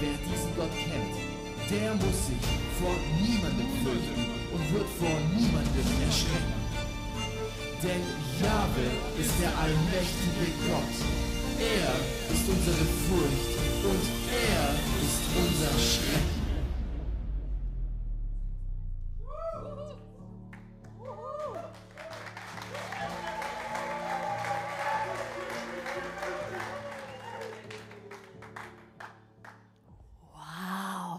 Wer diesen Gott kennt, der muss sich vor niemandem fürchten und wird vor niemandem erschrecken. Denn Jahwe ist der allmächtige Gott. Er ist unsere Furcht und er ist unser Schrecken.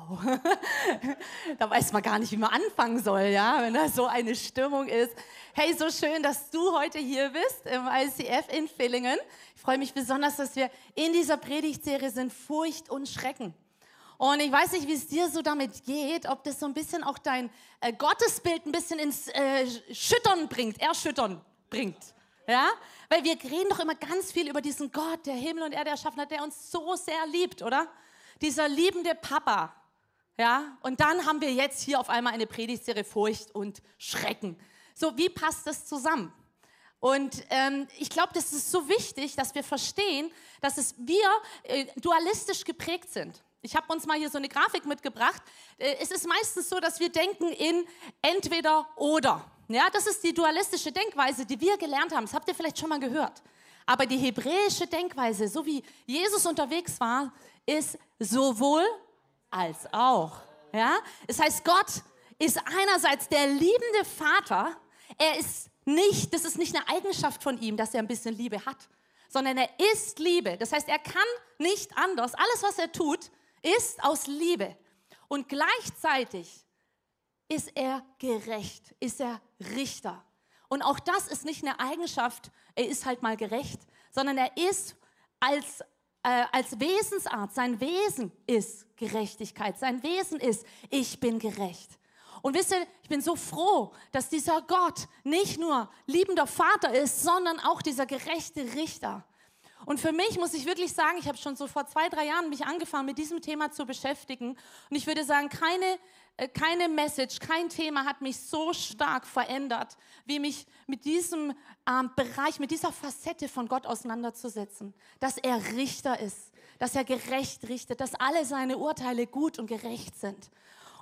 da weiß man gar nicht, wie man anfangen soll, ja, wenn da so eine Stimmung ist. Hey, so schön, dass du heute hier bist im ICF in Villingen. Ich freue mich besonders, dass wir in dieser Predigtserie sind Furcht und Schrecken. Und ich weiß nicht, wie es dir so damit geht, ob das so ein bisschen auch dein äh, Gottesbild ein bisschen ins äh, Schüttern bringt, erschüttern bringt. Ja? Weil wir reden doch immer ganz viel über diesen Gott, der Himmel und Erde erschaffen hat, der uns so sehr liebt, oder? Dieser liebende Papa, ja, und dann haben wir jetzt hier auf einmal eine Predigtserie Furcht und Schrecken. So, wie passt das zusammen? Und ähm, ich glaube, das ist so wichtig, dass wir verstehen, dass es wir äh, dualistisch geprägt sind. Ich habe uns mal hier so eine Grafik mitgebracht. Äh, es ist meistens so, dass wir denken in entweder oder. Ja, das ist die dualistische Denkweise, die wir gelernt haben. Das habt ihr vielleicht schon mal gehört. Aber die hebräische Denkweise, so wie Jesus unterwegs war, ist sowohl als auch. Ja? Es heißt, Gott ist einerseits der liebende Vater. Er ist nicht, das ist nicht eine Eigenschaft von ihm, dass er ein bisschen Liebe hat, sondern er ist Liebe. Das heißt, er kann nicht anders. Alles, was er tut, ist aus Liebe. Und gleichzeitig ist er gerecht, ist er Richter. Und auch das ist nicht eine Eigenschaft, er ist halt mal gerecht, sondern er ist als äh, als Wesensart, sein Wesen ist Gerechtigkeit, sein Wesen ist, ich bin gerecht. Und wisst ihr, ich bin so froh, dass dieser Gott nicht nur liebender Vater ist, sondern auch dieser gerechte Richter. Und für mich muss ich wirklich sagen, ich habe schon so vor zwei, drei Jahren mich angefangen, mit diesem Thema zu beschäftigen. Und ich würde sagen, keine, keine Message, kein Thema hat mich so stark verändert, wie mich mit diesem ähm, Bereich, mit dieser Facette von Gott auseinanderzusetzen. Dass er Richter ist, dass er gerecht richtet, dass alle seine Urteile gut und gerecht sind.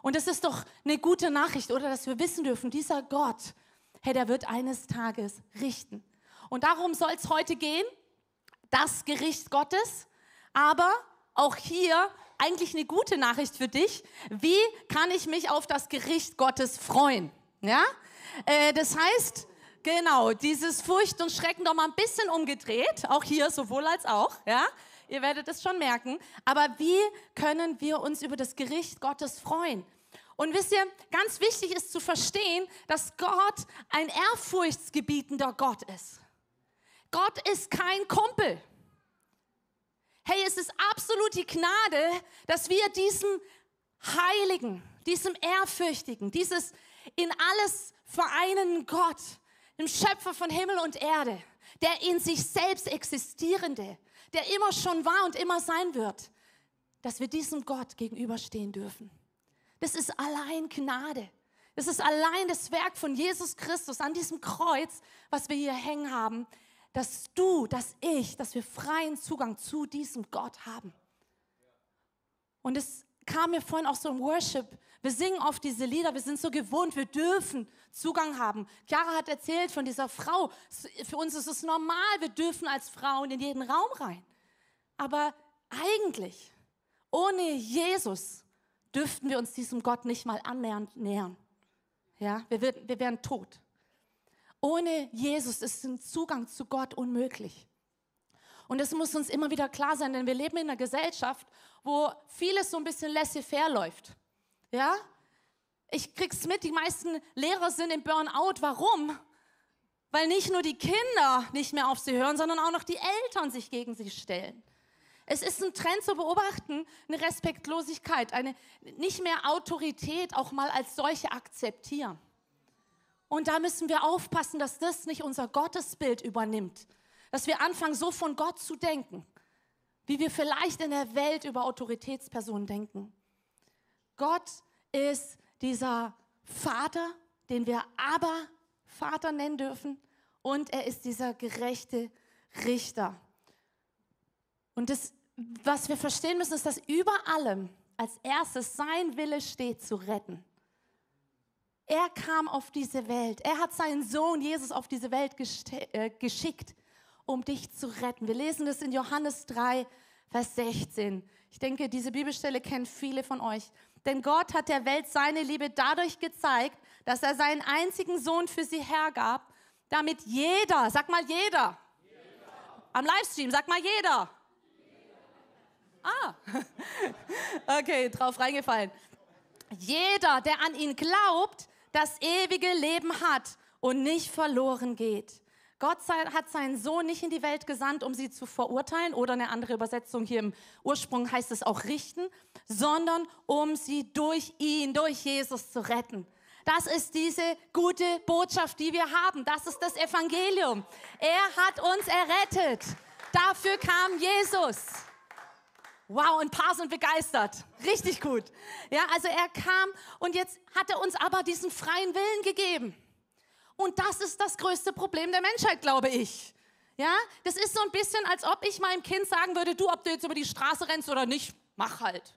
Und das ist doch eine gute Nachricht, oder? Dass wir wissen dürfen, dieser Gott, hey, der wird eines Tages richten. Und darum soll es heute gehen das Gericht Gottes, aber auch hier eigentlich eine gute Nachricht für dich. Wie kann ich mich auf das Gericht Gottes freuen? Ja, äh, das heißt, genau, dieses Furcht und Schrecken doch mal ein bisschen umgedreht, auch hier sowohl als auch, ja. Ihr werdet es schon merken. Aber wie können wir uns über das Gericht Gottes freuen? Und wisst ihr, ganz wichtig ist zu verstehen, dass Gott ein ehrfurchtsgebietender Gott ist. Gott ist kein Kumpel. Hey, es ist absolut die Gnade, dass wir diesem Heiligen, diesem Ehrfürchtigen, dieses in alles vereinenden Gott, dem Schöpfer von Himmel und Erde, der in sich selbst existierende, der immer schon war und immer sein wird, dass wir diesem Gott gegenüberstehen dürfen. Das ist allein Gnade. Das ist allein das Werk von Jesus Christus an diesem Kreuz, was wir hier hängen haben, dass du, dass ich, dass wir freien Zugang zu diesem Gott haben. Und es kam mir vorhin auch so im Worship. Wir singen oft diese Lieder, wir sind so gewohnt, wir dürfen Zugang haben. Chiara hat erzählt von dieser Frau. Für uns ist es normal, wir dürfen als Frauen in jeden Raum rein. Aber eigentlich, ohne Jesus, dürften wir uns diesem Gott nicht mal annähernd nähern. Ja, wir, wir wären tot. Ohne Jesus ist ein Zugang zu Gott unmöglich. Und das muss uns immer wieder klar sein, denn wir leben in einer Gesellschaft, wo vieles so ein bisschen laissez-faire läuft. Ja? Ich krieg's mit, die meisten Lehrer sind im Burnout. Warum? Weil nicht nur die Kinder nicht mehr auf sie hören, sondern auch noch die Eltern sich gegen sie stellen. Es ist ein Trend zu beobachten, eine Respektlosigkeit, eine nicht mehr Autorität auch mal als solche akzeptieren. Und da müssen wir aufpassen, dass das nicht unser Gottesbild übernimmt, dass wir anfangen, so von Gott zu denken, wie wir vielleicht in der Welt über Autoritätspersonen denken. Gott ist dieser Vater, den wir aber Vater nennen dürfen, und er ist dieser gerechte Richter. Und das, was wir verstehen müssen, ist, dass über allem als erstes sein Wille steht, zu retten. Er kam auf diese Welt. Er hat seinen Sohn Jesus auf diese Welt äh, geschickt, um dich zu retten. Wir lesen das in Johannes 3, Vers 16. Ich denke, diese Bibelstelle kennen viele von euch. Denn Gott hat der Welt seine Liebe dadurch gezeigt, dass er seinen einzigen Sohn für sie hergab, damit jeder, sag mal jeder, jeder. am Livestream, sag mal jeder, Ah, okay, drauf reingefallen. Jeder, der an ihn glaubt, das ewige Leben hat und nicht verloren geht. Gott hat seinen Sohn nicht in die Welt gesandt, um sie zu verurteilen oder eine andere Übersetzung hier im Ursprung heißt es auch richten, sondern um sie durch ihn, durch Jesus zu retten. Das ist diese gute Botschaft, die wir haben. Das ist das Evangelium. Er hat uns errettet. Dafür kam Jesus. Wow, ein paar sind begeistert. Richtig gut. Ja, also er kam und jetzt hat er uns aber diesen freien Willen gegeben. Und das ist das größte Problem der Menschheit, glaube ich. Ja, das ist so ein bisschen, als ob ich meinem Kind sagen würde, du, ob du jetzt über die Straße rennst oder nicht, mach halt.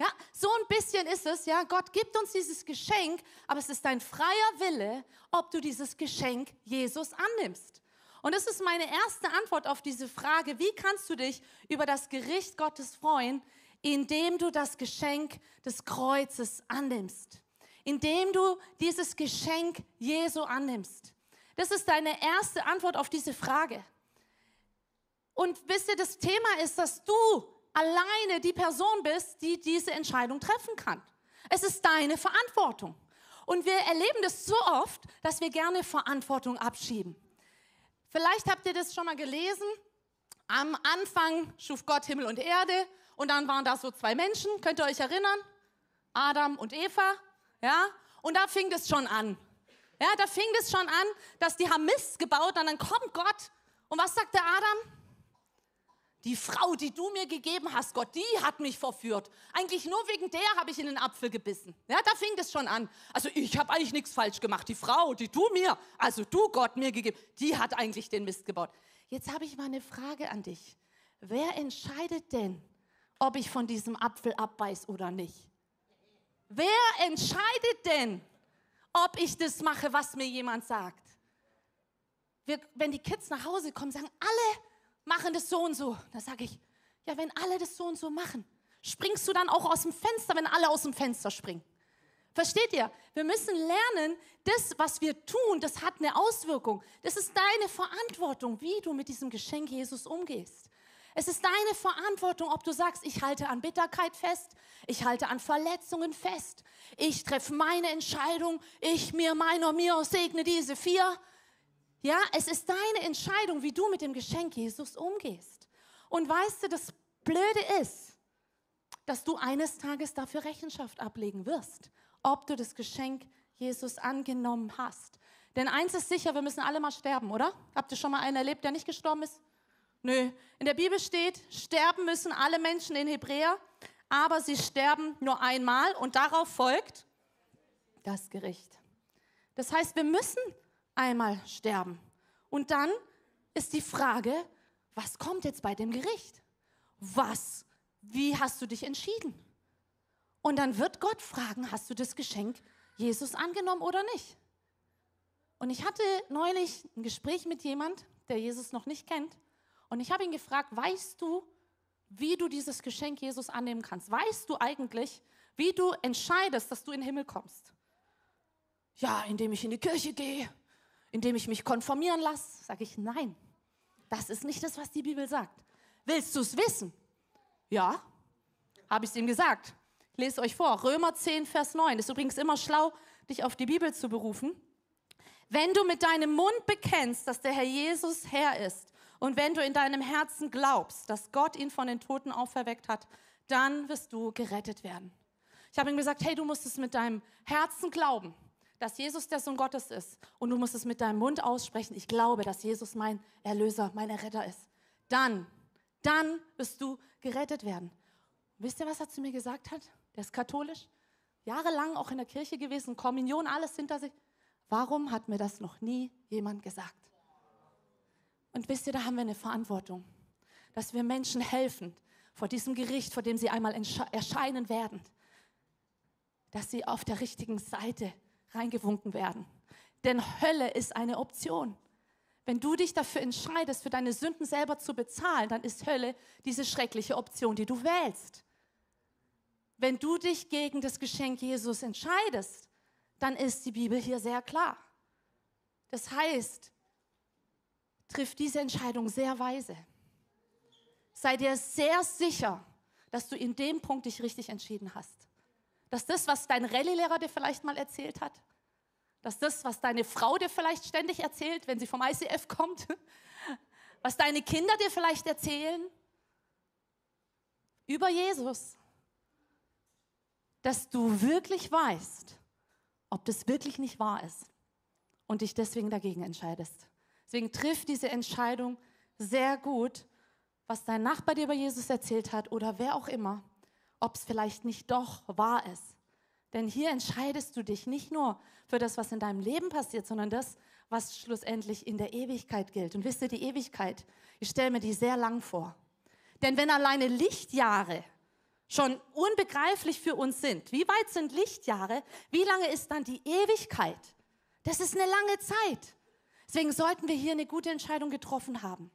Ja, so ein bisschen ist es, ja, Gott gibt uns dieses Geschenk, aber es ist dein freier Wille, ob du dieses Geschenk Jesus annimmst. Und das ist meine erste Antwort auf diese Frage, wie kannst du dich über das Gericht Gottes freuen, indem du das Geschenk des Kreuzes annimmst, indem du dieses Geschenk Jesu annimmst. Das ist deine erste Antwort auf diese Frage. Und wisst ihr, das Thema ist, dass du alleine die Person bist, die diese Entscheidung treffen kann. Es ist deine Verantwortung. Und wir erleben das so oft, dass wir gerne Verantwortung abschieben. Vielleicht habt ihr das schon mal gelesen. Am Anfang schuf Gott Himmel und Erde und dann waren da so zwei Menschen, könnt ihr euch erinnern? Adam und Eva, ja? Und da fing das schon an. Ja, da fing das schon an, dass die haben Mist gebaut und dann kommt Gott und was sagt der Adam? Die Frau, die du mir gegeben hast, Gott, die hat mich verführt. Eigentlich nur wegen der habe ich in den Apfel gebissen. Ja, da fing das schon an. Also ich habe eigentlich nichts falsch gemacht. Die Frau, die du mir, also du Gott mir gegeben, die hat eigentlich den Mist gebaut. Jetzt habe ich mal eine Frage an dich. Wer entscheidet denn, ob ich von diesem Apfel abbeiß oder nicht? Wer entscheidet denn, ob ich das mache, was mir jemand sagt? Wir, wenn die Kids nach Hause kommen, sagen alle, machen das so und so. Da sage ich, ja, wenn alle das so und so machen, springst du dann auch aus dem Fenster, wenn alle aus dem Fenster springen? Versteht ihr? Wir müssen lernen, das, was wir tun, das hat eine Auswirkung. Das ist deine Verantwortung, wie du mit diesem Geschenk Jesus umgehst. Es ist deine Verantwortung, ob du sagst, ich halte an Bitterkeit fest, ich halte an Verletzungen fest, ich treffe meine Entscheidung, ich mir, meiner, mir, segne diese vier. Ja, es ist deine Entscheidung, wie du mit dem Geschenk Jesus umgehst. Und weißt du, das Blöde ist, dass du eines Tages dafür Rechenschaft ablegen wirst, ob du das Geschenk Jesus angenommen hast. Denn eins ist sicher, wir müssen alle mal sterben, oder? Habt ihr schon mal einen erlebt, der nicht gestorben ist? Nö. In der Bibel steht, sterben müssen alle Menschen in Hebräer, aber sie sterben nur einmal und darauf folgt das Gericht. Das heißt, wir müssen einmal sterben. Und dann ist die Frage, was kommt jetzt bei dem Gericht? Was? Wie hast du dich entschieden? Und dann wird Gott fragen, hast du das Geschenk Jesus angenommen oder nicht? Und ich hatte neulich ein Gespräch mit jemand, der Jesus noch nicht kennt. Und ich habe ihn gefragt, weißt du, wie du dieses Geschenk Jesus annehmen kannst? Weißt du eigentlich, wie du entscheidest, dass du in den Himmel kommst? Ja, indem ich in die Kirche gehe, indem ich mich konformieren lasse? Sage ich, nein. Das ist nicht das, was die Bibel sagt. Willst du es wissen? Ja, habe ich es ihm gesagt. Lese euch vor. Römer 10, Vers 9. Ist übrigens immer schlau, dich auf die Bibel zu berufen. Wenn du mit deinem Mund bekennst, dass der Herr Jesus Herr ist Und wenn du in deinem Herzen glaubst, dass Gott ihn von den Toten auferweckt hat, dann wirst du gerettet werden. Ich habe ihm gesagt, hey, du musst es mit deinem Herzen glauben, dass Jesus der Sohn Gottes ist. Und du musst es mit deinem Mund aussprechen. Ich glaube, dass Jesus mein Erlöser, mein Erretter ist. Dann, dann wirst du gerettet werden. Wisst ihr, was er zu mir gesagt hat? Der ist katholisch, jahrelang auch in der Kirche gewesen, Kommunion, alles hinter sich. Warum hat mir das noch nie jemand gesagt? Und wisst ihr, da haben wir eine Verantwortung, dass wir Menschen helfen vor diesem Gericht, vor dem sie einmal erscheinen werden, dass sie auf der richtigen Seite reingewunken werden. Denn Hölle ist eine Option. Wenn du dich dafür entscheidest, für deine Sünden selber zu bezahlen, dann ist Hölle diese schreckliche Option, die du wählst. Wenn du dich gegen das Geschenk Jesus entscheidest, dann ist die Bibel hier sehr klar. Das heißt, triff diese Entscheidung sehr weise. Sei dir sehr sicher, dass du in dem Punkt dich richtig entschieden hast. Dass das, was dein Rallye-Lehrer dir vielleicht mal erzählt hat, dass das, was deine Frau dir vielleicht ständig erzählt, wenn sie vom ICF kommt, was deine Kinder dir vielleicht erzählen über Jesus, dass du wirklich weißt, ob das wirklich nicht wahr ist und dich deswegen dagegen entscheidest. Deswegen triff diese Entscheidung sehr gut, was dein Nachbar dir über Jesus erzählt hat oder wer auch immer, ob es vielleicht nicht doch wahr ist. Denn hier entscheidest du dich nicht nur für das, was in deinem Leben passiert, sondern das, was schlussendlich in der Ewigkeit gilt. Und wisst ihr, die Ewigkeit, ich stelle mir die sehr lang vor. Denn wenn alleine Lichtjahre schon unbegreiflich für uns sind. Wie weit sind Lichtjahre? Wie lange ist dann die Ewigkeit? Das ist eine lange Zeit. Deswegen sollten wir hier eine gute Entscheidung getroffen haben.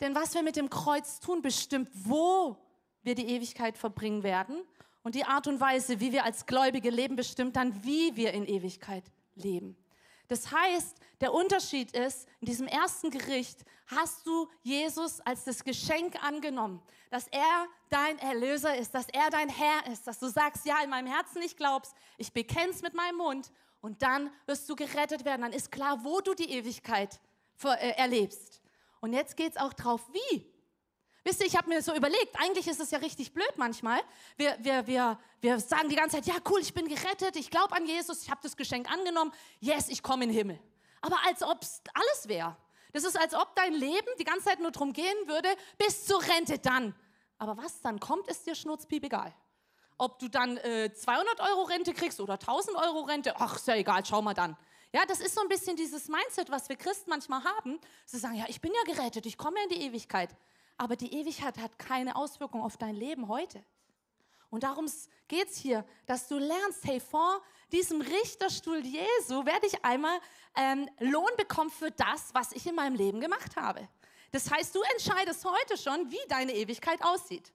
Denn was wir mit dem Kreuz tun, bestimmt, wo wir die Ewigkeit verbringen werden. Und die Art und Weise, wie wir als Gläubige leben, bestimmt dann, wie wir in Ewigkeit leben. Das heißt, der Unterschied ist, in diesem ersten Gericht hast du Jesus als das Geschenk angenommen, dass er dein Erlöser ist, dass er dein Herr ist, dass du sagst, ja, in meinem Herzen ich glaub's, ich bekenne es mit meinem Mund und dann wirst du gerettet werden. Dann ist klar, wo du die Ewigkeit äh, erlebst. Und jetzt geht es auch drauf, wie Wisst ihr, ich habe mir so überlegt, eigentlich ist es ja richtig blöd manchmal. Wir, wir, wir, wir sagen die ganze Zeit, ja cool, ich bin gerettet, ich glaube an Jesus, ich habe das Geschenk angenommen, yes, ich komme in den Himmel. Aber als ob es alles wäre. Das ist, als ob dein Leben die ganze Zeit nur darum gehen würde, bis zur Rente dann. Aber was dann kommt, ist dir schnurzpiep egal. Ob du dann äh, 200 Euro Rente kriegst oder 1000 Euro Rente, ach, ist ja egal, schau mal dann. Ja, das ist so ein bisschen dieses Mindset, was wir Christen manchmal haben. Sie sagen, ja, ich bin ja gerettet, ich komme in die Ewigkeit aber die Ewigkeit hat keine Auswirkung auf dein Leben heute. Und darum geht es hier, dass du lernst, hey, vor diesem Richterstuhl Jesu werde ich einmal ähm, Lohn bekommen für das, was ich in meinem Leben gemacht habe. Das heißt, du entscheidest heute schon, wie deine Ewigkeit aussieht.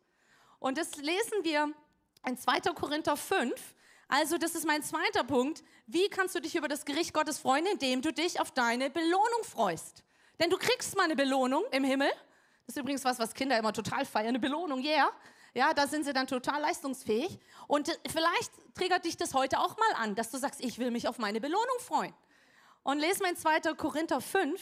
Und das lesen wir in 2. Korinther 5. Also das ist mein zweiter Punkt. Wie kannst du dich über das Gericht Gottes freuen, indem du dich auf deine Belohnung freust? Denn du kriegst mal eine Belohnung im Himmel das ist übrigens was, was Kinder immer total feiern, eine Belohnung, yeah. Ja, da sind sie dann total leistungsfähig. Und vielleicht triggert dich das heute auch mal an, dass du sagst, ich will mich auf meine Belohnung freuen. Und lesen wir in 2. Korinther 5,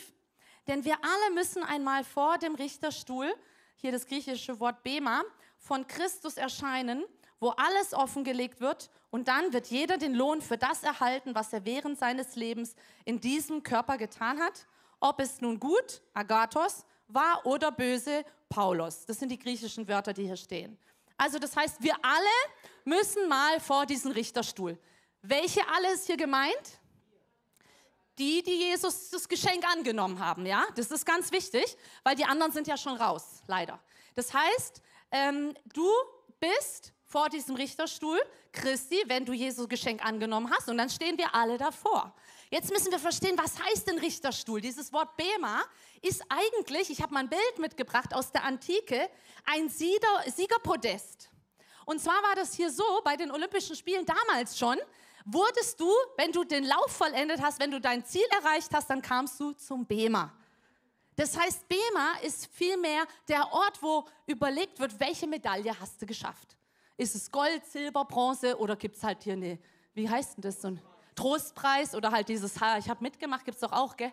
denn wir alle müssen einmal vor dem Richterstuhl, hier das griechische Wort Bema, von Christus erscheinen, wo alles offengelegt wird und dann wird jeder den Lohn für das erhalten, was er während seines Lebens in diesem Körper getan hat, ob es nun gut, Agathos, wahr oder böse, Paulus. Das sind die griechischen Wörter, die hier stehen. Also das heißt, wir alle müssen mal vor diesen Richterstuhl. Welche alle ist hier gemeint? Die, die Jesus das Geschenk angenommen haben, ja? Das ist ganz wichtig, weil die anderen sind ja schon raus, leider. Das heißt, ähm, du bist vor diesem Richterstuhl Christi, wenn du Jesus Geschenk angenommen hast, und dann stehen wir alle davor. Jetzt müssen wir verstehen, was heißt denn Richterstuhl? Dieses Wort Bema ist eigentlich, ich habe mal ein Bild mitgebracht aus der Antike, ein Siegerpodest. Und zwar war das hier so bei den Olympischen Spielen damals schon, wurdest du, wenn du den Lauf vollendet hast, wenn du dein Ziel erreicht hast, dann kamst du zum Bema. Das heißt, Bema ist vielmehr der Ort, wo überlegt wird, welche Medaille hast du geschafft. Ist es Gold, Silber, Bronze oder gibt es halt hier eine, wie heißt denn das, so ein Trostpreis oder halt dieses, ha, ich habe mitgemacht, gibt es doch auch, gell?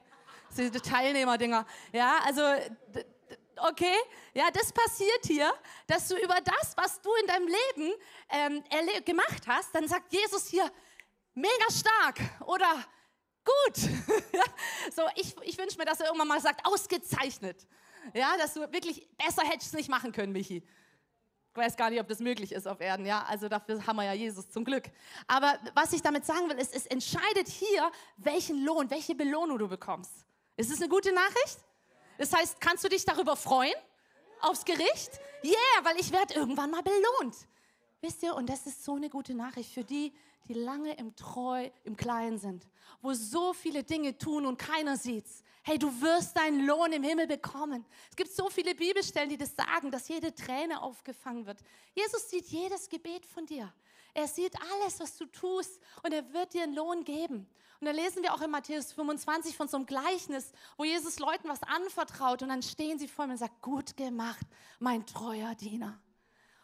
diese Teilnehmerdinger. Ja, also okay, ja, das passiert hier, dass du über das, was du in deinem Leben ähm, gemacht hast, dann sagt Jesus hier, mega stark oder gut. so, ich, ich wünsche mir, dass er irgendwann mal sagt, ausgezeichnet. Ja, dass du wirklich besser hättest nicht machen können, Michi. Ich weiß gar nicht, ob das möglich ist auf Erden, ja. Also dafür haben wir ja Jesus zum Glück. Aber was ich damit sagen will, ist, es entscheidet hier, welchen Lohn, welche Belohnung du bekommst. Ist es eine gute Nachricht? Das heißt, kannst du dich darüber freuen? Aufs Gericht? Yeah, weil ich werde irgendwann mal belohnt. Wisst ihr, und das ist so eine gute Nachricht für die, die lange im Treu, im Kleinen sind, wo so viele Dinge tun und keiner sieht's. Hey, du wirst deinen Lohn im Himmel bekommen. Es gibt so viele Bibelstellen, die das sagen, dass jede Träne aufgefangen wird. Jesus sieht jedes Gebet von dir. Er sieht alles, was du tust und er wird dir einen Lohn geben. Und da lesen wir auch in Matthäus 25 von so einem Gleichnis, wo Jesus Leuten was anvertraut und dann stehen sie vor ihm und sagen, gut gemacht, mein treuer Diener.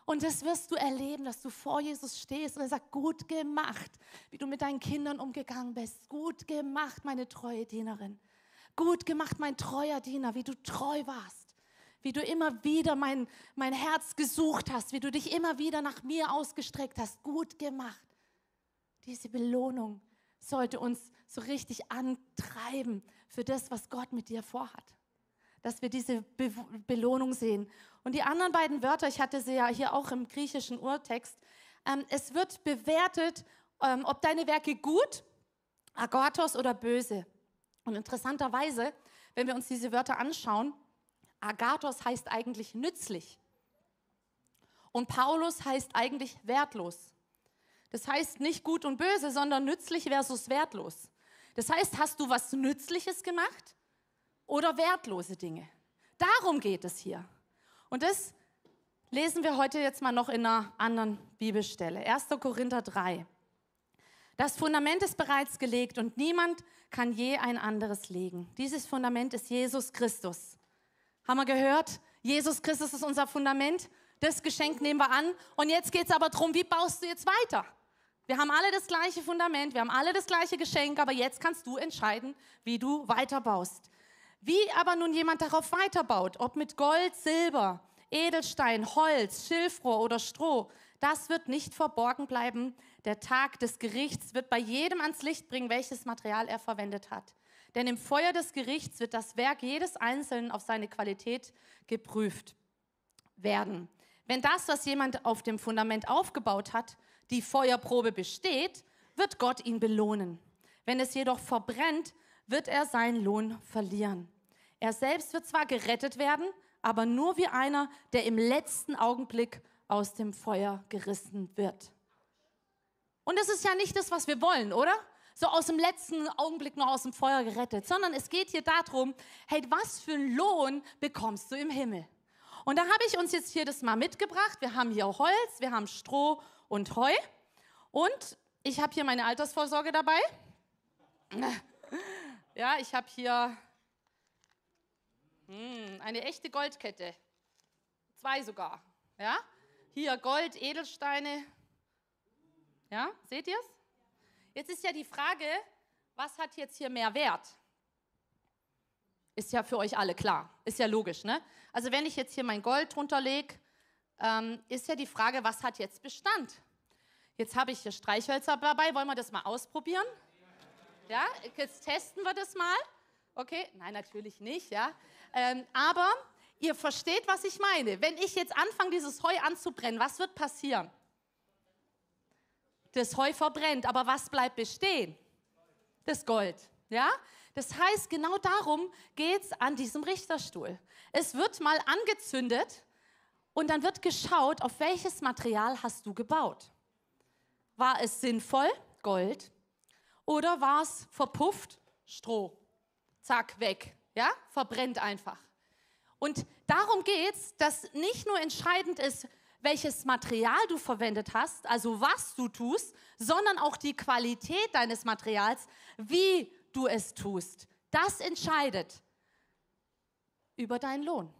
Und das wirst du erleben, dass du vor Jesus stehst und er sagt, gut gemacht, wie du mit deinen Kindern umgegangen bist. Gut gemacht, meine treue Dienerin. Gut gemacht, mein treuer Diener, wie du treu warst. Wie du immer wieder mein, mein Herz gesucht hast, wie du dich immer wieder nach mir ausgestreckt hast. Gut gemacht. Diese Belohnung sollte uns so richtig antreiben für das, was Gott mit dir vorhat dass wir diese Be Belohnung sehen. Und die anderen beiden Wörter, ich hatte sie ja hier auch im griechischen Urtext, ähm, es wird bewertet, ähm, ob deine Werke gut, agathos oder böse. Und interessanterweise, wenn wir uns diese Wörter anschauen, agathos heißt eigentlich nützlich. Und Paulus heißt eigentlich wertlos. Das heißt nicht gut und böse, sondern nützlich versus wertlos. Das heißt, hast du was Nützliches gemacht? oder wertlose Dinge. Darum geht es hier. Und das lesen wir heute jetzt mal noch in einer anderen Bibelstelle. 1. Korinther 3. Das Fundament ist bereits gelegt und niemand kann je ein anderes legen. Dieses Fundament ist Jesus Christus. Haben wir gehört? Jesus Christus ist unser Fundament. Das Geschenk nehmen wir an. Und jetzt geht es aber darum, wie baust du jetzt weiter? Wir haben alle das gleiche Fundament, wir haben alle das gleiche Geschenk, aber jetzt kannst du entscheiden, wie du weiterbaust. Wie aber nun jemand darauf weiterbaut, ob mit Gold, Silber, Edelstein, Holz, Schilfrohr oder Stroh, das wird nicht verborgen bleiben. Der Tag des Gerichts wird bei jedem ans Licht bringen, welches Material er verwendet hat. Denn im Feuer des Gerichts wird das Werk jedes Einzelnen auf seine Qualität geprüft werden. Wenn das, was jemand auf dem Fundament aufgebaut hat, die Feuerprobe besteht, wird Gott ihn belohnen. Wenn es jedoch verbrennt, wird er seinen Lohn verlieren. Er selbst wird zwar gerettet werden, aber nur wie einer, der im letzten Augenblick aus dem Feuer gerissen wird. Und das ist ja nicht das, was wir wollen, oder? So aus dem letzten Augenblick noch aus dem Feuer gerettet, sondern es geht hier darum, hey, was für einen Lohn bekommst du im Himmel? Und da habe ich uns jetzt hier das mal mitgebracht. Wir haben hier Holz, wir haben Stroh und Heu. Und ich habe hier meine Altersvorsorge dabei. Ja, ich habe hier hm, eine echte Goldkette. Zwei sogar. Ja? Hier Gold, Edelsteine. Ja, seht ihr es? Jetzt ist ja die Frage, was hat jetzt hier mehr Wert? Ist ja für euch alle klar. Ist ja logisch, ne? Also wenn ich jetzt hier mein Gold drunter lege, ähm, ist ja die Frage, was hat jetzt Bestand? Jetzt habe ich hier Streichhölzer dabei. Wollen wir das mal ausprobieren? Ja, jetzt testen wir das mal. Okay, nein, natürlich nicht, ja. Ähm, aber ihr versteht, was ich meine. Wenn ich jetzt anfange, dieses Heu anzubrennen, was wird passieren? Das Heu verbrennt, aber was bleibt bestehen? Das Gold, ja. Das heißt, genau darum geht es an diesem Richterstuhl. Es wird mal angezündet und dann wird geschaut, auf welches Material hast du gebaut. War es sinnvoll? Gold. Oder war es verpufft? Stroh. Zack, weg. Ja, verbrennt einfach. Und darum geht es, dass nicht nur entscheidend ist, welches Material du verwendet hast, also was du tust, sondern auch die Qualität deines Materials, wie du es tust. Das entscheidet über deinen Lohn.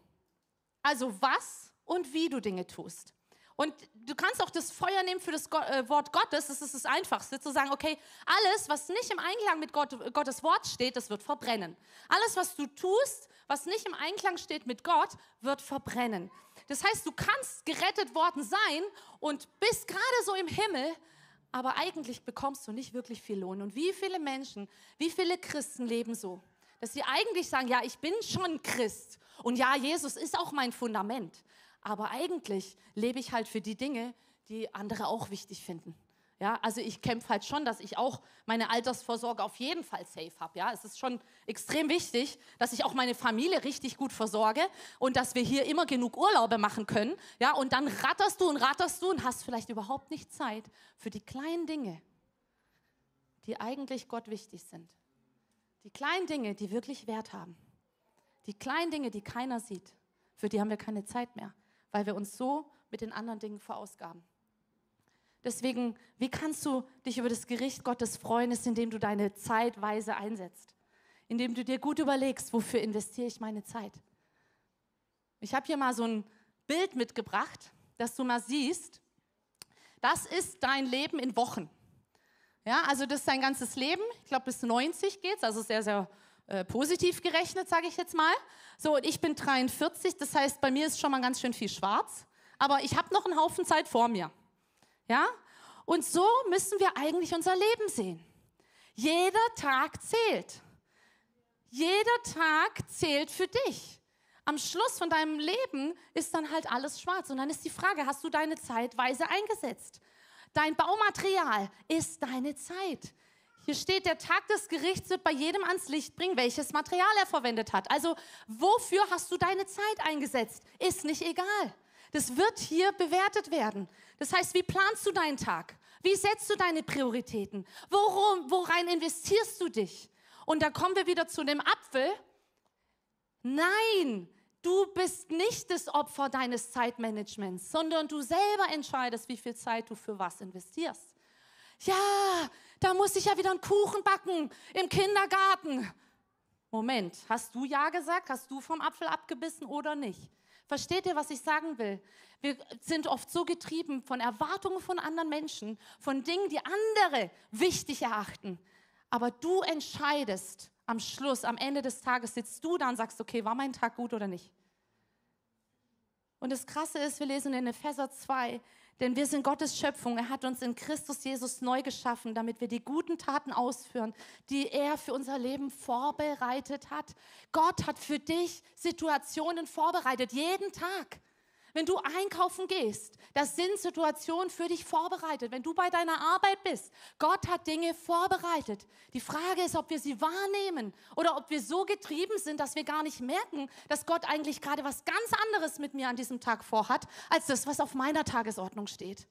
Also was und wie du Dinge tust. Und du kannst auch das Feuer nehmen für das äh, Wort Gottes. Das ist das Einfachste, zu sagen, okay, alles, was nicht im Einklang mit Gott, Gottes Wort steht, das wird verbrennen. Alles, was du tust, was nicht im Einklang steht mit Gott, wird verbrennen. Das heißt, du kannst gerettet worden sein und bist gerade so im Himmel, aber eigentlich bekommst du nicht wirklich viel Lohn. Und wie viele Menschen, wie viele Christen leben so, dass sie eigentlich sagen, ja, ich bin schon Christ und ja, Jesus ist auch mein Fundament aber eigentlich lebe ich halt für die Dinge, die andere auch wichtig finden. Ja, also ich kämpfe halt schon, dass ich auch meine Altersvorsorge auf jeden Fall safe habe. Ja, es ist schon extrem wichtig, dass ich auch meine Familie richtig gut versorge und dass wir hier immer genug Urlaube machen können. Ja, und dann ratterst du und ratterst du und hast vielleicht überhaupt nicht Zeit für die kleinen Dinge, die eigentlich Gott wichtig sind. Die kleinen Dinge, die wirklich Wert haben. Die kleinen Dinge, die keiner sieht. Für die haben wir keine Zeit mehr weil wir uns so mit den anderen Dingen verausgaben. Deswegen, wie kannst du dich über das Gericht Gottes freuen, ist, indem du deine Zeit weise einsetzt. Indem du dir gut überlegst, wofür investiere ich meine Zeit. Ich habe hier mal so ein Bild mitgebracht, dass du mal siehst, das ist dein Leben in Wochen. Ja, also das ist dein ganzes Leben. Ich glaube, bis 90 geht es, also sehr, sehr äh, positiv gerechnet, sage ich jetzt mal. So, und ich bin 43, das heißt, bei mir ist schon mal ganz schön viel schwarz, aber ich habe noch einen Haufen Zeit vor mir. Ja? Und so müssen wir eigentlich unser Leben sehen. Jeder Tag zählt. Jeder Tag zählt für dich. Am Schluss von deinem Leben ist dann halt alles schwarz. Und dann ist die Frage, hast du deine Zeit weise eingesetzt? Dein Baumaterial ist deine Zeit. Hier steht, der Tag des Gerichts wird bei jedem ans Licht bringen, welches Material er verwendet hat. Also wofür hast du deine Zeit eingesetzt? Ist nicht egal. Das wird hier bewertet werden. Das heißt, wie planst du deinen Tag? Wie setzt du deine Prioritäten? Worum, worein investierst du dich? Und da kommen wir wieder zu dem Apfel. Nein, du bist nicht das Opfer deines Zeitmanagements, sondern du selber entscheidest, wie viel Zeit du für was investierst. Ja, da muss ich ja wieder einen Kuchen backen im Kindergarten. Moment, hast du ja gesagt? Hast du vom Apfel abgebissen oder nicht? Versteht ihr, was ich sagen will? Wir sind oft so getrieben von Erwartungen von anderen Menschen, von Dingen, die andere wichtig erachten. Aber du entscheidest am Schluss, am Ende des Tages sitzt du da und sagst, okay, war mein Tag gut oder nicht? Und das Krasse ist, wir lesen in Epheser 2, denn wir sind Gottes Schöpfung. Er hat uns in Christus Jesus neu geschaffen, damit wir die guten Taten ausführen, die er für unser Leben vorbereitet hat. Gott hat für dich Situationen vorbereitet, jeden Tag. Wenn du einkaufen gehst, das sind Situationen für dich vorbereitet. Wenn du bei deiner Arbeit bist, Gott hat Dinge vorbereitet. Die Frage ist, ob wir sie wahrnehmen oder ob wir so getrieben sind, dass wir gar nicht merken, dass Gott eigentlich gerade was ganz anderes mit mir an diesem Tag vorhat, als das, was auf meiner Tagesordnung steht.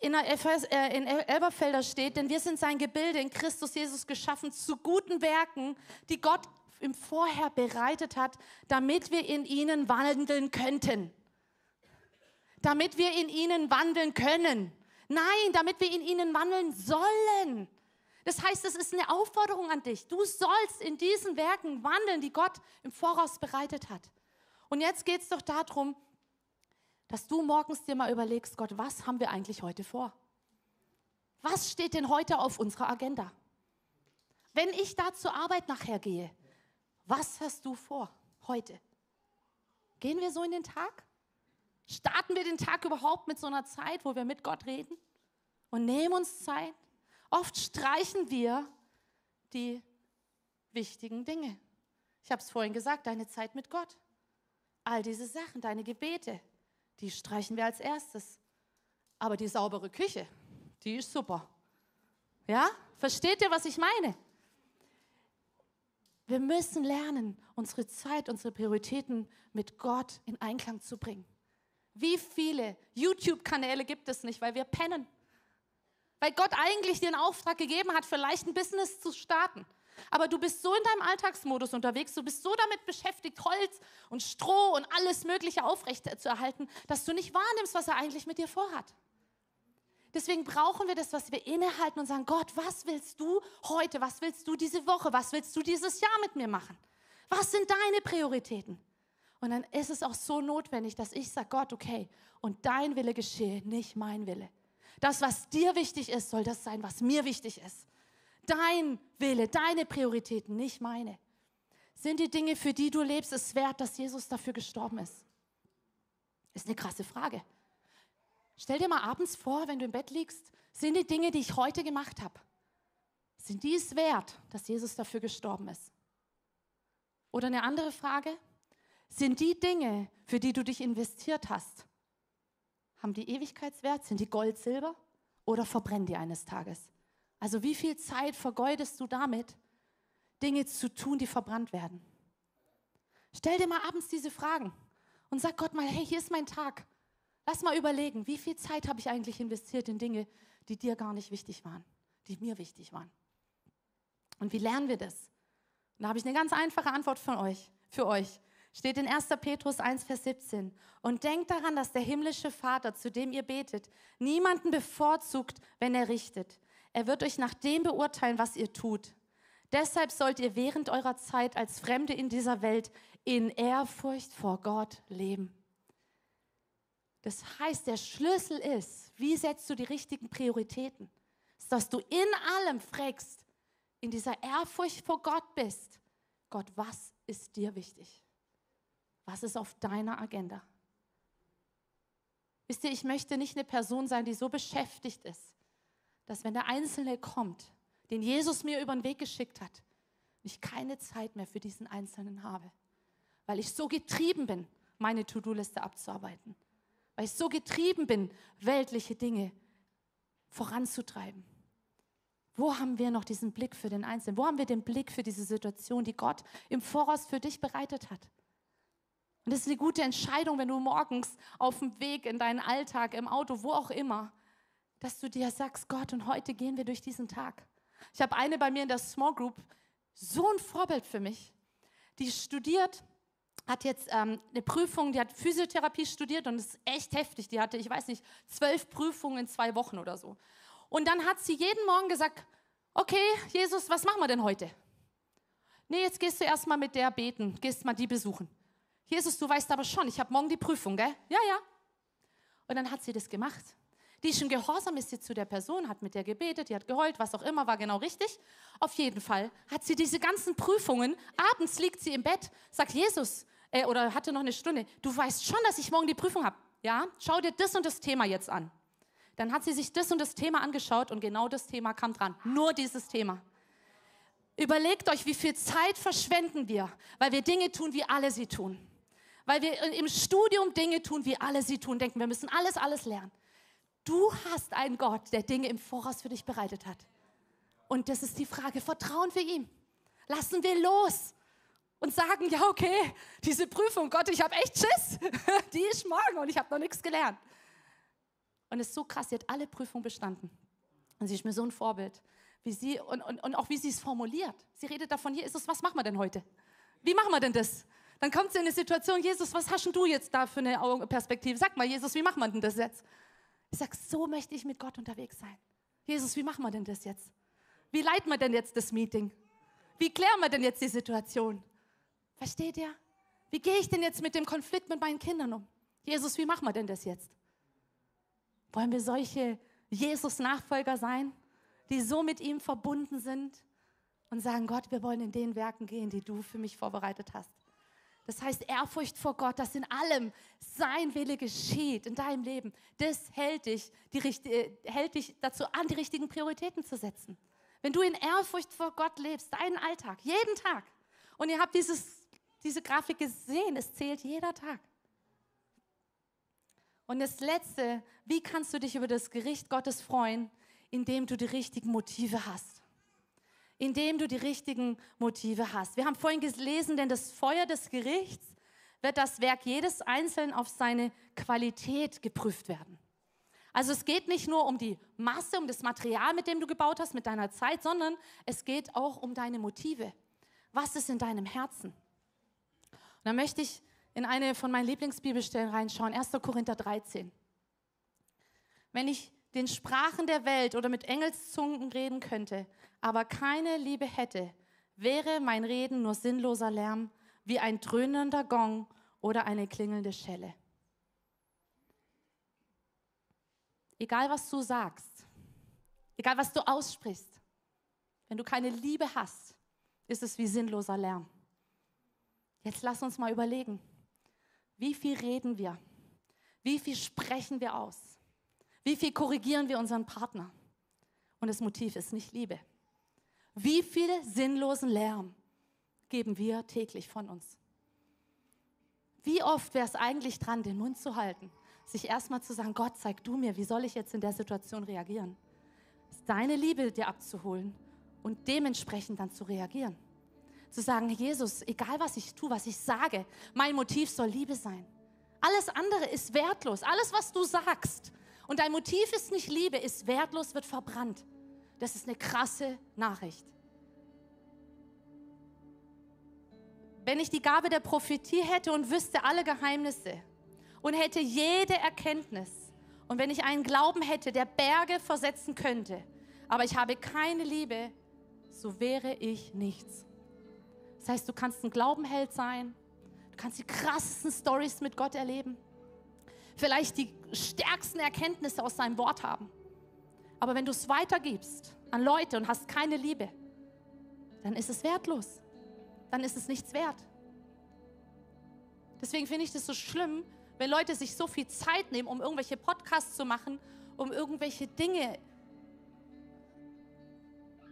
In, äh, in Elberfelder steht, denn wir sind sein Gebilde in Christus Jesus geschaffen zu guten Werken, die Gott im Vorher bereitet hat, damit wir in ihnen wandeln könnten. Damit wir in ihnen wandeln können. Nein, damit wir in ihnen wandeln sollen. Das heißt, es ist eine Aufforderung an dich. Du sollst in diesen Werken wandeln, die Gott im Voraus bereitet hat. Und jetzt geht es doch darum, dass du morgens dir mal überlegst, Gott, was haben wir eigentlich heute vor? Was steht denn heute auf unserer Agenda? Wenn ich da zur Arbeit nachher gehe, was hast du vor heute? Gehen wir so in den Tag? Starten wir den Tag überhaupt mit so einer Zeit, wo wir mit Gott reden? Und nehmen uns Zeit? Oft streichen wir die wichtigen Dinge. Ich habe es vorhin gesagt, deine Zeit mit Gott. All diese Sachen, deine Gebete, die streichen wir als erstes. Aber die saubere Küche, die ist super. Ja? Versteht ihr, was ich meine? Wir müssen lernen, unsere Zeit, unsere Prioritäten mit Gott in Einklang zu bringen. Wie viele YouTube-Kanäle gibt es nicht, weil wir pennen? Weil Gott eigentlich dir einen Auftrag gegeben hat, vielleicht ein Business zu starten. Aber du bist so in deinem Alltagsmodus unterwegs, du bist so damit beschäftigt, Holz und Stroh und alles Mögliche aufrecht zu erhalten, dass du nicht wahrnimmst, was er eigentlich mit dir vorhat. Deswegen brauchen wir das, was wir innehalten und sagen, Gott, was willst du heute? Was willst du diese Woche? Was willst du dieses Jahr mit mir machen? Was sind deine Prioritäten? Und dann ist es auch so notwendig, dass ich sage, Gott, okay, und dein Wille geschehe, nicht mein Wille. Das, was dir wichtig ist, soll das sein, was mir wichtig ist. Dein Wille, deine Prioritäten, nicht meine. Sind die Dinge, für die du lebst, es wert, dass Jesus dafür gestorben ist? Ist eine krasse Frage. Stell dir mal abends vor, wenn du im Bett liegst, sind die Dinge, die ich heute gemacht habe, sind die es wert, dass Jesus dafür gestorben ist? Oder eine andere Frage, sind die Dinge, für die du dich investiert hast, haben die Ewigkeitswert? Sind die Gold, Silber? Oder verbrennen die eines Tages? Also wie viel Zeit vergeudest du damit, Dinge zu tun, die verbrannt werden? Stell dir mal abends diese Fragen und sag Gott mal, hey, hier ist mein Tag. Lass mal überlegen, wie viel Zeit habe ich eigentlich investiert in Dinge, die dir gar nicht wichtig waren, die mir wichtig waren. Und wie lernen wir das? Und da habe ich eine ganz einfache Antwort von euch, für euch. Steht in 1. Petrus 1, Vers 17. Und denkt daran, dass der himmlische Vater, zu dem ihr betet, niemanden bevorzugt, wenn er richtet. Er wird euch nach dem beurteilen, was ihr tut. Deshalb sollt ihr während eurer Zeit als Fremde in dieser Welt in Ehrfurcht vor Gott leben. Das heißt, der Schlüssel ist, wie setzt du die richtigen Prioritäten? Ist, dass du in allem fragst, in dieser Ehrfurcht vor Gott bist. Gott, was ist dir wichtig? Was ist auf deiner Agenda? Wisst ihr, ich möchte nicht eine Person sein, die so beschäftigt ist, dass wenn der Einzelne kommt, den Jesus mir über den Weg geschickt hat, ich keine Zeit mehr für diesen Einzelnen habe, weil ich so getrieben bin, meine To-Do-Liste abzuarbeiten, weil ich so getrieben bin, weltliche Dinge voranzutreiben. Wo haben wir noch diesen Blick für den Einzelnen? Wo haben wir den Blick für diese Situation, die Gott im Voraus für dich bereitet hat? Und das ist eine gute Entscheidung, wenn du morgens auf dem Weg in deinen Alltag, im Auto, wo auch immer, dass du dir sagst, Gott, und heute gehen wir durch diesen Tag. Ich habe eine bei mir in der Small Group, so ein Vorbild für mich. Die studiert, hat jetzt ähm, eine Prüfung, die hat Physiotherapie studiert und ist echt heftig. Die hatte, ich weiß nicht, zwölf Prüfungen in zwei Wochen oder so. Und dann hat sie jeden Morgen gesagt, okay, Jesus, was machen wir denn heute? Nee, jetzt gehst du erstmal mit der beten, gehst mal die besuchen. Jesus, du weißt aber schon, ich habe morgen die Prüfung, gell? Ja, ja. Und dann hat sie das gemacht. Die ist schon gehorsam ist sie zu der Person, hat mit der gebetet, die hat geheult, was auch immer, war genau richtig. Auf jeden Fall hat sie diese ganzen Prüfungen, abends liegt sie im Bett, sagt Jesus, äh, oder hatte noch eine Stunde, du weißt schon, dass ich morgen die Prüfung habe. Ja, schau dir das und das Thema jetzt an. Dann hat sie sich das und das Thema angeschaut und genau das Thema kam dran. Nur dieses Thema. Überlegt euch, wie viel Zeit verschwenden wir, weil wir Dinge tun, wie alle sie tun. Weil wir im Studium Dinge tun, wie alle sie tun, denken, wir müssen alles, alles lernen. Du hast einen Gott, der Dinge im Voraus für dich bereitet hat. Und das ist die Frage, vertrauen wir ihm? Lassen wir los und sagen, ja, okay, diese Prüfung, Gott, ich habe echt Schiss. Die ist morgen und ich habe noch nichts gelernt. Und es ist so krass, sie hat alle Prüfungen bestanden. Und sie ist mir so ein Vorbild. Wie sie, und, und, und auch wie sie es formuliert. Sie redet davon, Jesus, was machen wir denn heute? Wie machen wir denn das? Dann kommt sie in eine Situation, Jesus, was hast du jetzt da für eine Perspektive? Sag mal, Jesus, wie machen wir denn das jetzt? Ich sage, so möchte ich mit Gott unterwegs sein. Jesus, wie machen wir denn das jetzt? Wie leiten wir denn jetzt das Meeting? Wie klären wir denn jetzt die Situation? Versteht ihr? Wie gehe ich denn jetzt mit dem Konflikt mit meinen Kindern um? Jesus, wie machen wir denn das jetzt? Wollen wir solche Jesus-Nachfolger sein, die so mit ihm verbunden sind und sagen, Gott, wir wollen in den Werken gehen, die du für mich vorbereitet hast. Das heißt, Ehrfurcht vor Gott, dass in allem sein Wille geschieht in deinem Leben, das hält dich, die, äh, hält dich dazu an, die richtigen Prioritäten zu setzen. Wenn du in Ehrfurcht vor Gott lebst, deinen Alltag, jeden Tag, und ihr habt dieses, diese Grafik gesehen, es zählt jeder Tag. Und das Letzte, wie kannst du dich über das Gericht Gottes freuen, indem du die richtigen Motive hast? Indem du die richtigen Motive hast. Wir haben vorhin gelesen, denn das Feuer des Gerichts wird das Werk jedes Einzelnen auf seine Qualität geprüft werden. Also es geht nicht nur um die Masse, um das Material, mit dem du gebaut hast, mit deiner Zeit, sondern es geht auch um deine Motive. Was ist in deinem Herzen? Und da möchte ich in eine von meinen Lieblingsbibelstellen reinschauen, 1. Korinther 13. Wenn ich den Sprachen der Welt oder mit Engelszungen reden könnte, aber keine Liebe hätte, wäre mein Reden nur sinnloser Lärm, wie ein dröhnender Gong oder eine klingelnde Schelle. Egal was du sagst, egal was du aussprichst, wenn du keine Liebe hast, ist es wie sinnloser Lärm. Jetzt lass uns mal überlegen, wie viel reden wir? Wie viel sprechen wir aus? Wie viel korrigieren wir unseren Partner? Und das Motiv ist nicht Liebe. Wie viel sinnlosen Lärm geben wir täglich von uns? Wie oft wäre es eigentlich dran, den Mund zu halten, sich erstmal zu sagen, Gott, zeig du mir, wie soll ich jetzt in der Situation reagieren? Deine Liebe dir abzuholen und dementsprechend dann zu reagieren. Zu sagen, Jesus, egal was ich tue, was ich sage, mein Motiv soll Liebe sein. Alles andere ist wertlos. Alles, was du sagst und dein Motiv ist nicht Liebe, ist wertlos, wird verbrannt. Das ist eine krasse Nachricht. Wenn ich die Gabe der Prophetie hätte und wüsste alle Geheimnisse und hätte jede Erkenntnis und wenn ich einen Glauben hätte, der Berge versetzen könnte, aber ich habe keine Liebe, so wäre ich nichts. Das heißt, du kannst ein Glaubenheld sein, du kannst die krassesten Stories mit Gott erleben, vielleicht die stärksten Erkenntnisse aus seinem Wort haben. Aber wenn du es weitergibst an Leute und hast keine Liebe, dann ist es wertlos. Dann ist es nichts wert. Deswegen finde ich das so schlimm, wenn Leute sich so viel Zeit nehmen, um irgendwelche Podcasts zu machen, um irgendwelche Dinge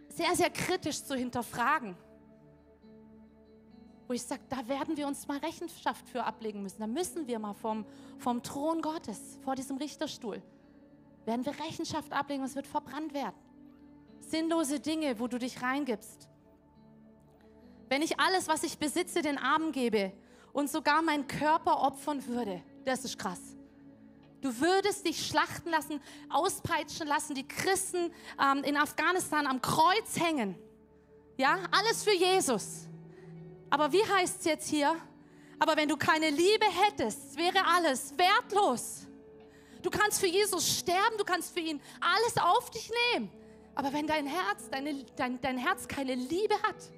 sehr, sehr kritisch zu hinterfragen. Wo ich sage, da werden wir uns mal Rechenschaft für ablegen müssen. Da müssen wir mal vom, vom Thron Gottes, vor diesem Richterstuhl, werden wir Rechenschaft ablegen es wird verbrannt werden. Sinnlose Dinge, wo du dich reingibst. Wenn ich alles, was ich besitze, den Armen gebe und sogar meinen Körper opfern würde, das ist krass. Du würdest dich schlachten lassen, auspeitschen lassen, die Christen ähm, in Afghanistan am Kreuz hängen. Ja, alles für Jesus. Aber wie heißt es jetzt hier? Aber wenn du keine Liebe hättest, wäre alles wertlos. Du kannst für Jesus sterben, du kannst für ihn alles auf dich nehmen. Aber wenn dein Herz, deine, dein, dein Herz keine Liebe hat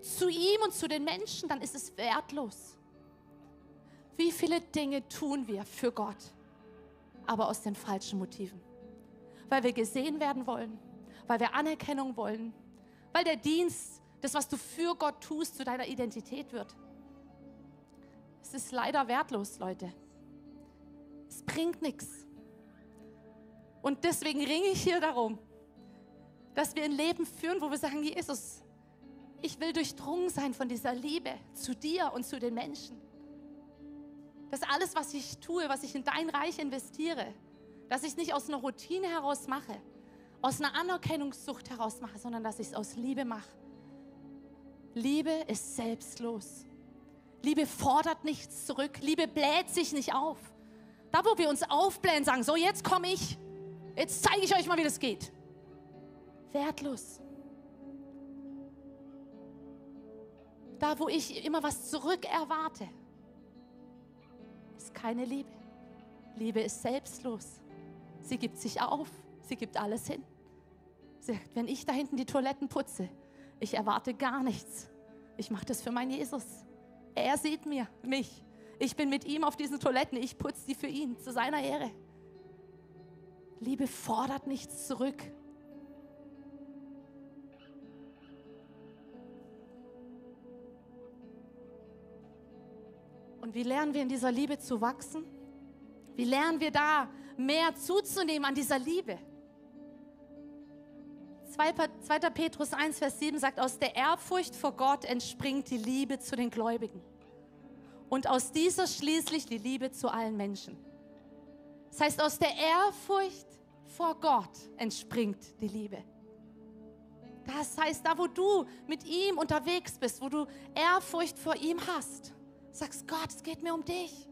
zu ihm und zu den Menschen, dann ist es wertlos. Wie viele Dinge tun wir für Gott, aber aus den falschen Motiven? Weil wir gesehen werden wollen, weil wir Anerkennung wollen, weil der Dienst, das, was du für Gott tust, zu deiner Identität wird. Es ist leider wertlos, Leute. Es bringt nichts. Und deswegen ringe ich hier darum, dass wir ein Leben führen, wo wir sagen, Jesus, ich will durchdrungen sein von dieser Liebe zu dir und zu den Menschen. Dass alles, was ich tue, was ich in dein Reich investiere, dass ich es nicht aus einer Routine heraus mache, aus einer Anerkennungssucht heraus mache, sondern dass ich es aus Liebe mache. Liebe ist selbstlos. Liebe fordert nichts zurück. Liebe bläht sich nicht auf. Da, wo wir uns aufblähen, sagen, so jetzt komme ich, jetzt zeige ich euch mal, wie das geht. Wertlos. Da, wo ich immer was zurück erwarte, ist keine Liebe. Liebe ist selbstlos. Sie gibt sich auf. Sie gibt alles hin. Sie sagt, wenn ich da hinten die Toiletten putze, ich erwarte gar nichts. Ich mache das für meinen Jesus. Er sieht mir, mich. Ich bin mit ihm auf diesen Toiletten. Ich putze die für ihn, zu seiner Ehre. Liebe fordert nichts zurück. Und wie lernen wir in dieser Liebe zu wachsen? Wie lernen wir da mehr zuzunehmen an dieser Liebe? 2. Petrus 1, Vers 7 sagt, aus der Ehrfurcht vor Gott entspringt die Liebe zu den Gläubigen. Und aus dieser schließlich die Liebe zu allen Menschen. Das heißt, aus der Ehrfurcht vor Gott entspringt die Liebe. Das heißt, da wo du mit ihm unterwegs bist, wo du Ehrfurcht vor ihm hast, sagst, Gott, es geht mir um dich.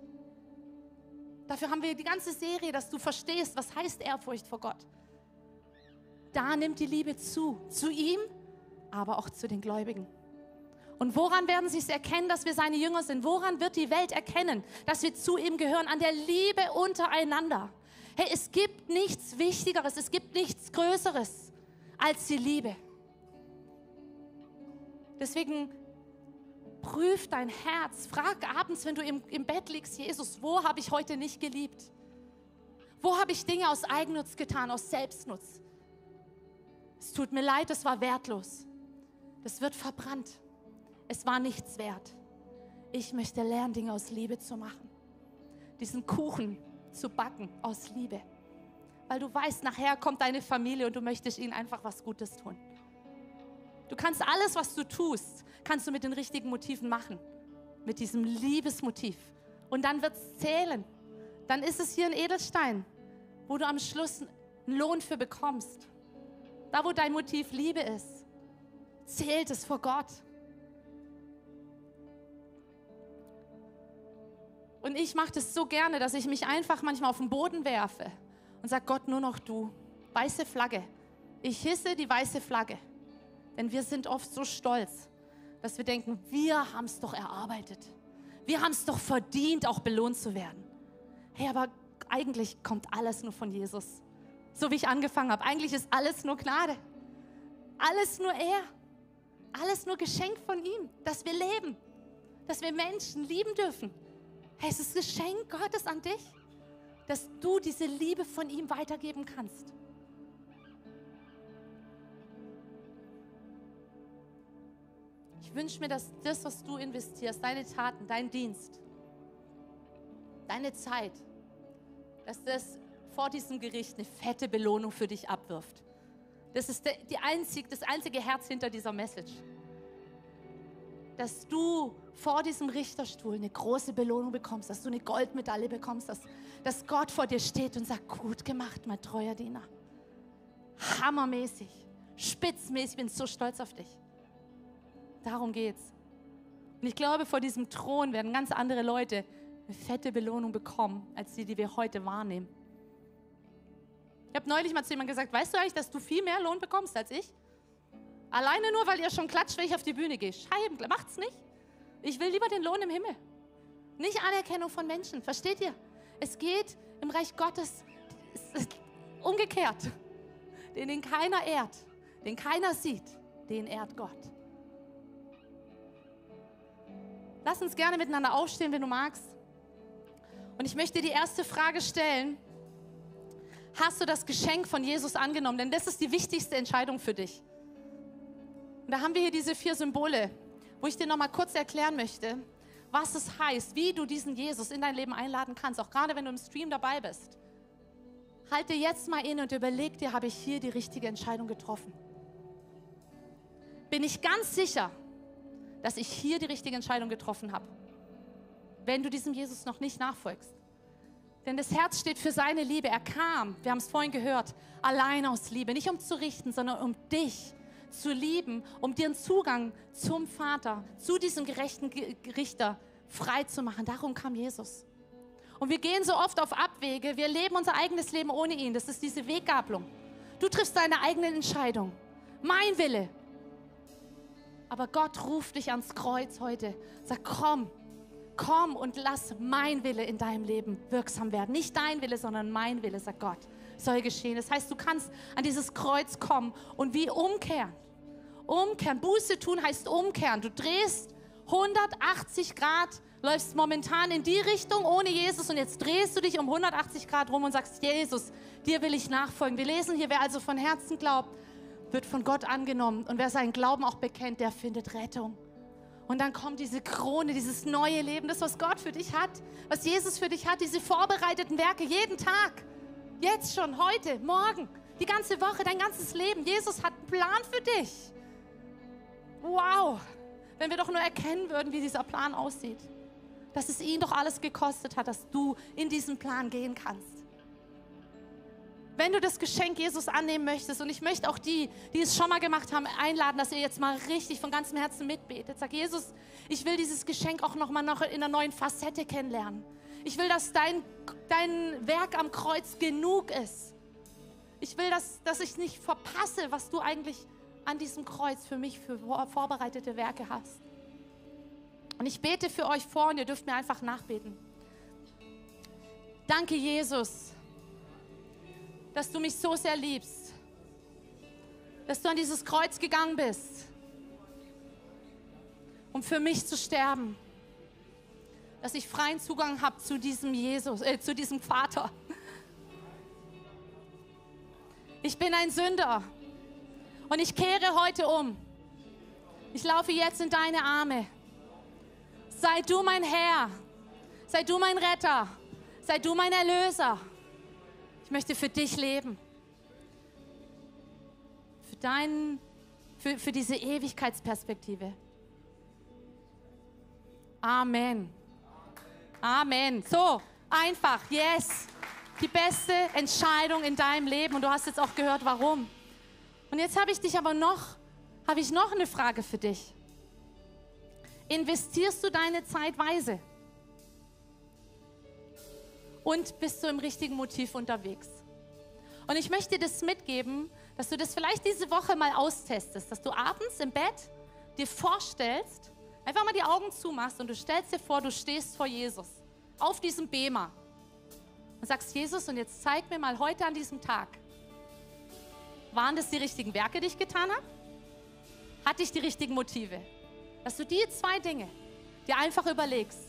Dafür haben wir die ganze Serie, dass du verstehst, was heißt Ehrfurcht vor Gott. Da nimmt die Liebe zu, zu ihm, aber auch zu den Gläubigen. Und woran werden sie es erkennen, dass wir seine Jünger sind? Woran wird die Welt erkennen, dass wir zu ihm gehören? An der Liebe untereinander. Hey, es gibt nichts Wichtigeres, es gibt nichts Größeres als die Liebe. Deswegen Prüf dein Herz. Frag abends, wenn du im, im Bett liegst, Jesus, wo habe ich heute nicht geliebt? Wo habe ich Dinge aus Eigennutz getan, aus Selbstnutz? Es tut mir leid, es war wertlos. Das wird verbrannt. Es war nichts wert. Ich möchte lernen, Dinge aus Liebe zu machen. Diesen Kuchen zu backen aus Liebe. Weil du weißt, nachher kommt deine Familie und du möchtest ihnen einfach was Gutes tun. Du kannst alles, was du tust, kannst du mit den richtigen Motiven machen. Mit diesem Liebesmotiv. Und dann wird es zählen. Dann ist es hier ein Edelstein, wo du am Schluss einen Lohn für bekommst. Da, wo dein Motiv Liebe ist, zählt es vor Gott. Und ich mache das so gerne, dass ich mich einfach manchmal auf den Boden werfe und sage, Gott, nur noch du. Weiße Flagge. Ich hisse die weiße Flagge. Denn wir sind oft so stolz, dass wir denken, wir haben es doch erarbeitet. Wir haben es doch verdient, auch belohnt zu werden. Hey, aber eigentlich kommt alles nur von Jesus. So wie ich angefangen habe. Eigentlich ist alles nur Gnade. Alles nur er. Alles nur Geschenk von ihm, dass wir leben. Dass wir Menschen lieben dürfen. Hey, es ist Geschenk Gottes an dich, dass du diese Liebe von ihm weitergeben kannst. Ich wünsche mir, dass das, was du investierst, deine Taten, dein Dienst, deine Zeit, dass das vor diesem Gericht eine fette Belohnung für dich abwirft. Das ist die einzig, das einzige Herz hinter dieser Message. Dass du vor diesem Richterstuhl eine große Belohnung bekommst, dass du eine Goldmedaille bekommst, dass, dass Gott vor dir steht und sagt, gut gemacht, mein treuer Diener. Hammermäßig, spitzmäßig, ich bin so stolz auf dich. Darum geht's. Und ich glaube, vor diesem Thron werden ganz andere Leute eine fette Belohnung bekommen, als die, die wir heute wahrnehmen. Ich habe neulich mal zu jemandem gesagt, weißt du eigentlich, dass du viel mehr Lohn bekommst als ich? Alleine nur, weil ihr schon klatscht, wenn ich auf die Bühne gehe. Scheiben, macht's nicht. Ich will lieber den Lohn im Himmel. Nicht Anerkennung von Menschen. Versteht ihr? Es geht im Reich Gottes umgekehrt. Den, den keiner ehrt, den keiner sieht, den ehrt Gott. Lass uns gerne miteinander aufstehen, wenn du magst. Und ich möchte die erste Frage stellen. Hast du das Geschenk von Jesus angenommen? Denn das ist die wichtigste Entscheidung für dich. Und da haben wir hier diese vier Symbole, wo ich dir noch mal kurz erklären möchte, was es heißt, wie du diesen Jesus in dein Leben einladen kannst, auch gerade wenn du im Stream dabei bist. Halte jetzt mal inne und überleg dir, habe ich hier die richtige Entscheidung getroffen? Bin ich ganz sicher, dass ich hier die richtige Entscheidung getroffen habe. Wenn du diesem Jesus noch nicht nachfolgst. Denn das Herz steht für seine Liebe. Er kam, wir haben es vorhin gehört, allein aus Liebe. Nicht um zu richten, sondern um dich zu lieben, um dir einen Zugang zum Vater, zu diesem gerechten Richter frei zu machen. Darum kam Jesus. Und wir gehen so oft auf Abwege. Wir leben unser eigenes Leben ohne ihn. Das ist diese Weggabelung. Du triffst deine eigenen Entscheidungen. Mein Wille, aber Gott ruft dich ans Kreuz heute. Sag, komm, komm und lass mein Wille in deinem Leben wirksam werden. Nicht dein Wille, sondern mein Wille, sagt Gott, soll geschehen. Das heißt, du kannst an dieses Kreuz kommen und wie umkehren. Umkehren, Buße tun heißt umkehren. Du drehst 180 Grad, läufst momentan in die Richtung ohne Jesus und jetzt drehst du dich um 180 Grad rum und sagst, Jesus, dir will ich nachfolgen. Wir lesen hier, wer also von Herzen glaubt, wird von Gott angenommen. Und wer seinen Glauben auch bekennt, der findet Rettung. Und dann kommt diese Krone, dieses neue Leben, das, was Gott für dich hat, was Jesus für dich hat, diese vorbereiteten Werke jeden Tag. Jetzt schon, heute, morgen, die ganze Woche, dein ganzes Leben. Jesus hat einen Plan für dich. Wow, wenn wir doch nur erkennen würden, wie dieser Plan aussieht. Dass es ihn doch alles gekostet hat, dass du in diesen Plan gehen kannst wenn du das Geschenk Jesus annehmen möchtest, und ich möchte auch die, die es schon mal gemacht haben, einladen, dass ihr jetzt mal richtig von ganzem Herzen mitbetet. Sag, Jesus, ich will dieses Geschenk auch noch mal noch in einer neuen Facette kennenlernen. Ich will, dass dein, dein Werk am Kreuz genug ist. Ich will, dass, dass ich nicht verpasse, was du eigentlich an diesem Kreuz für mich für vorbereitete Werke hast. Und ich bete für euch vor und ihr dürft mir einfach nachbeten. Danke, Jesus dass du mich so sehr liebst, dass du an dieses Kreuz gegangen bist, um für mich zu sterben. Dass ich freien Zugang habe zu diesem Jesus, äh, zu diesem Vater. Ich bin ein Sünder und ich kehre heute um. Ich laufe jetzt in deine Arme. Sei du mein Herr, sei du mein Retter, sei du mein Erlöser. Ich möchte für dich leben. Für, dein, für, für diese Ewigkeitsperspektive. Amen. Amen. So, einfach, yes. Die beste Entscheidung in deinem Leben. Und du hast jetzt auch gehört, warum. Und jetzt habe ich dich aber noch, habe ich noch eine Frage für dich. Investierst du deine Zeit weise? Und bist du im richtigen Motiv unterwegs? Und ich möchte dir das mitgeben, dass du das vielleicht diese Woche mal austestest, dass du abends im Bett dir vorstellst, einfach mal die Augen zumachst und du stellst dir vor, du stehst vor Jesus auf diesem Bema und sagst, Jesus, und jetzt zeig mir mal heute an diesem Tag, waren das die richtigen Werke, die ich getan habe? Hatte ich die richtigen Motive? Dass du die zwei Dinge dir einfach überlegst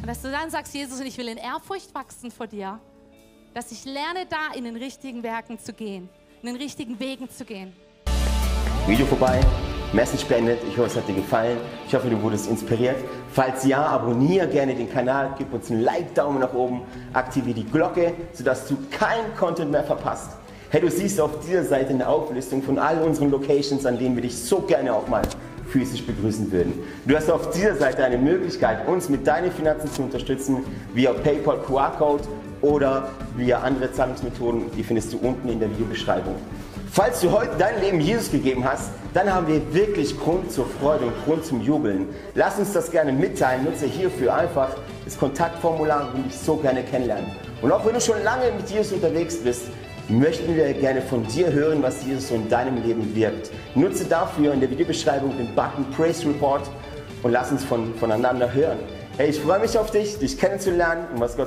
und dass du dann sagst, Jesus, und ich will in Ehrfurcht wachsen vor dir, dass ich lerne, da in den richtigen Werken zu gehen, in den richtigen Wegen zu gehen. Video vorbei, Message beendet. Ich hoffe, es hat dir gefallen. Ich hoffe, du wurdest inspiriert. Falls ja, abonniere gerne den Kanal, gib uns einen Like-Daumen nach oben, aktiviere die Glocke, sodass du keinen Content mehr verpasst. Hey, du siehst auf dieser Seite eine Auflistung von all unseren Locations, an denen wir dich so gerne auch mal physisch begrüßen würden. Du hast auf dieser Seite eine Möglichkeit, uns mit deinen Finanzen zu unterstützen, via PayPal QR-Code oder via andere Zahlungsmethoden. Die findest du unten in der Videobeschreibung. Falls du heute dein Leben Jesus gegeben hast, dann haben wir wirklich Grund zur Freude und Grund zum Jubeln. Lass uns das gerne mitteilen. Nutze hierfür einfach das Kontaktformular und dich so gerne kennenlernen. Und auch wenn du schon lange mit Jesus unterwegs bist, möchten wir gerne von dir hören, was Jesus in deinem Leben wirkt. Nutze dafür in der Videobeschreibung den Button Praise Report und lass uns von, voneinander hören. Hey, ich freue mich auf dich, dich kennenzulernen und was Gott